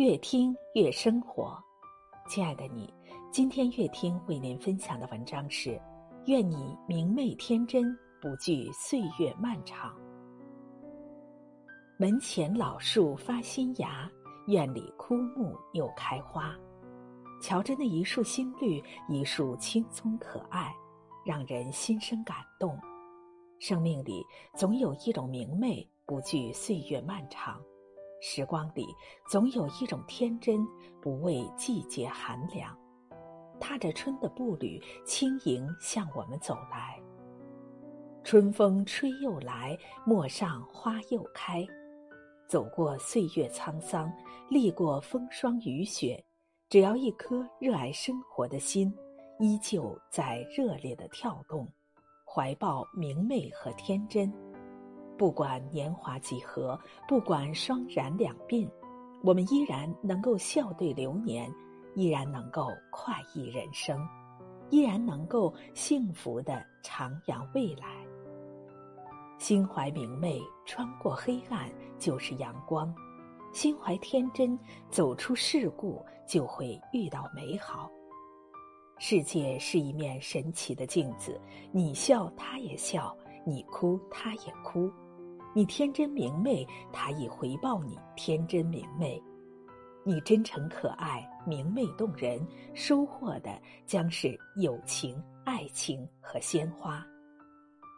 越听越生活，亲爱的你，今天越听为您分享的文章是：愿你明媚天真，不惧岁月漫长。门前老树发新芽，院里枯木又开花。瞧着那一树新绿，一树青葱可爱，让人心生感动。生命里总有一种明媚，不惧岁月漫长。时光里总有一种天真，不畏季节寒凉，踏着春的步履，轻盈向我们走来。春风吹又来，陌上花又开。走过岁月沧桑，历过风霜雨雪，只要一颗热爱生活的心，依旧在热烈的跳动，怀抱明媚和天真。不管年华几何，不管霜染两鬓，我们依然能够笑对流年，依然能够快意人生，依然能够幸福的徜徉未来。心怀明媚，穿过黑暗就是阳光；心怀天真，走出世故就会遇到美好。世界是一面神奇的镜子，你笑他也笑，你哭他也哭。你天真明媚，他亦回报你天真明媚；你真诚可爱，明媚动人，收获的将是友情、爱情和鲜花；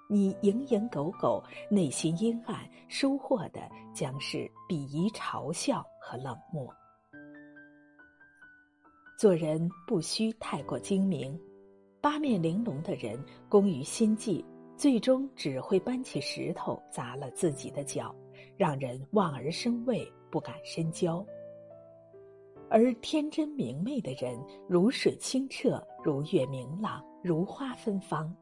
你蝇营狗苟，内心阴暗，收获的将是鄙夷、嘲笑和冷漠。做人不需太过精明，八面玲珑的人工于心计。最终只会搬起石头砸了自己的脚，让人望而生畏，不敢深交。而天真明媚的人，如水清澈，如月明朗，如花芬芳。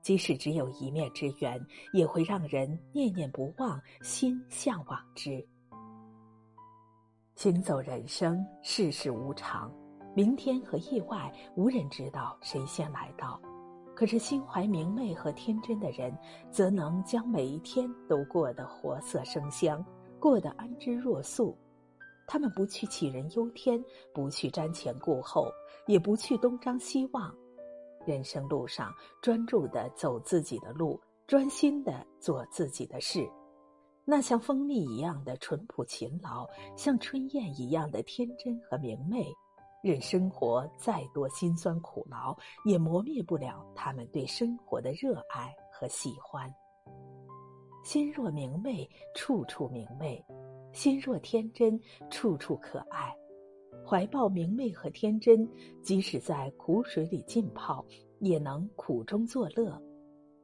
即使只有一面之缘，也会让人念念不忘，心向往之。行走人生，世事无常，明天和意外，无人知道谁先来到。可是，心怀明媚和天真的人，则能将每一天都过得活色生香，过得安之若素。他们不去杞人忧天，不去瞻前顾后，也不去东张西望。人生路上，专注的走自己的路，专心的做自己的事。那像蜂蜜一样的淳朴勤劳，像春燕一样的天真和明媚。任生活再多辛酸苦劳，也磨灭不了他们对生活的热爱和喜欢。心若明媚，处处明媚；心若天真，处处可爱。怀抱明媚和天真，即使在苦水里浸泡，也能苦中作乐；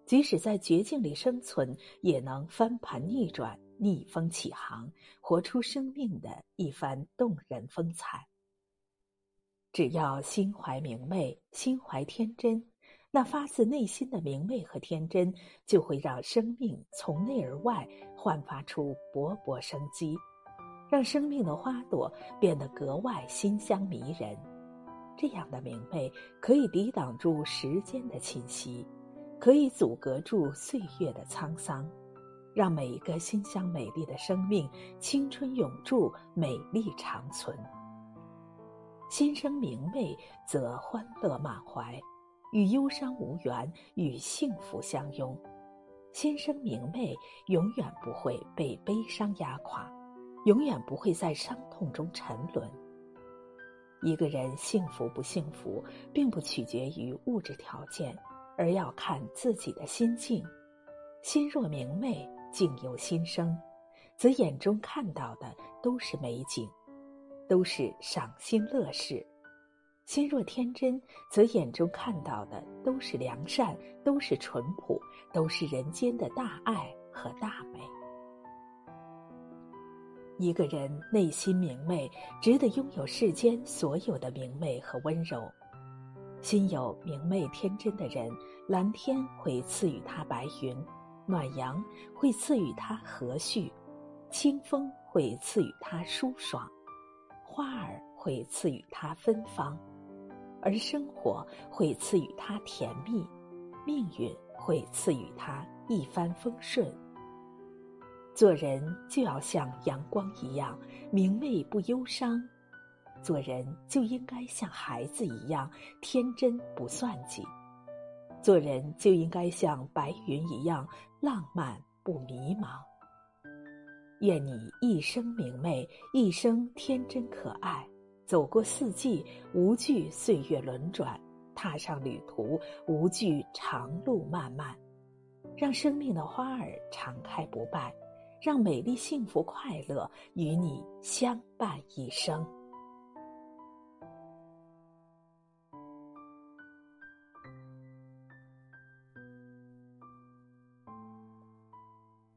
即使在绝境里生存，也能翻盘逆转、逆风起航，活出生命的一番动人风采。只要心怀明媚，心怀天真，那发自内心的明媚和天真，就会让生命从内而外焕发出勃勃生机，让生命的花朵变得格外馨香迷人。这样的明媚，可以抵挡住时间的侵袭，可以阻隔住岁月的沧桑，让每一个馨香美丽的生命青春永驻，美丽长存。心生明媚，则欢乐满怀，与忧伤无缘，与幸福相拥。心生明媚，永远不会被悲伤压垮，永远不会在伤痛中沉沦。一个人幸福不幸福，并不取决于物质条件，而要看自己的心境。心若明媚，境由心生，则眼中看到的都是美景。都是赏心乐事，心若天真，则眼中看到的都是良善，都是淳朴，都是人间的大爱和大美。一个人内心明媚，值得拥有世间所有的明媚和温柔。心有明媚天真的人，蓝天会赐予他白云，暖阳会赐予他和煦，清风会赐予他舒爽。花儿会赐予他芬芳，而生活会赐予他甜蜜，命运会赐予他一帆风顺。做人就要像阳光一样明媚不忧伤，做人就应该像孩子一样天真不算计，做人就应该像白云一样浪漫不迷茫。愿你一生明媚，一生天真可爱，走过四季，无惧岁月轮转；踏上旅途，无惧长路漫漫。让生命的花儿常开不败，让美丽、幸福、快乐与你相伴一生。